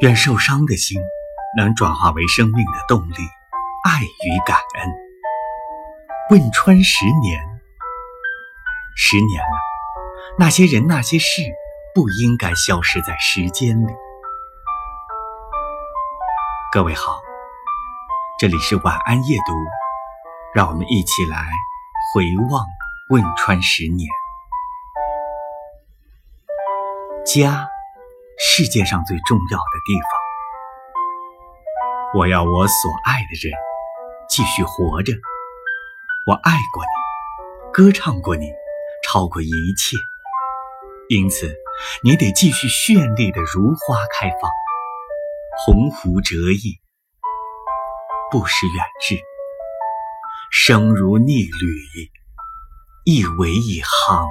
愿受伤的心能转化为生命的动力，爱与感恩。汶川十年，十年了，那些人那些事不应该消失在时间里。各位好，这里是晚安夜读，让我们一起来回望汶川十年。家，世界上最重要的地方。我要我所爱的人继续活着。我爱过你，歌唱过你，超过一切。因此，你得继续绚丽的如花开放，鸿鹄折翼，不失远志，生如逆旅，一为一行。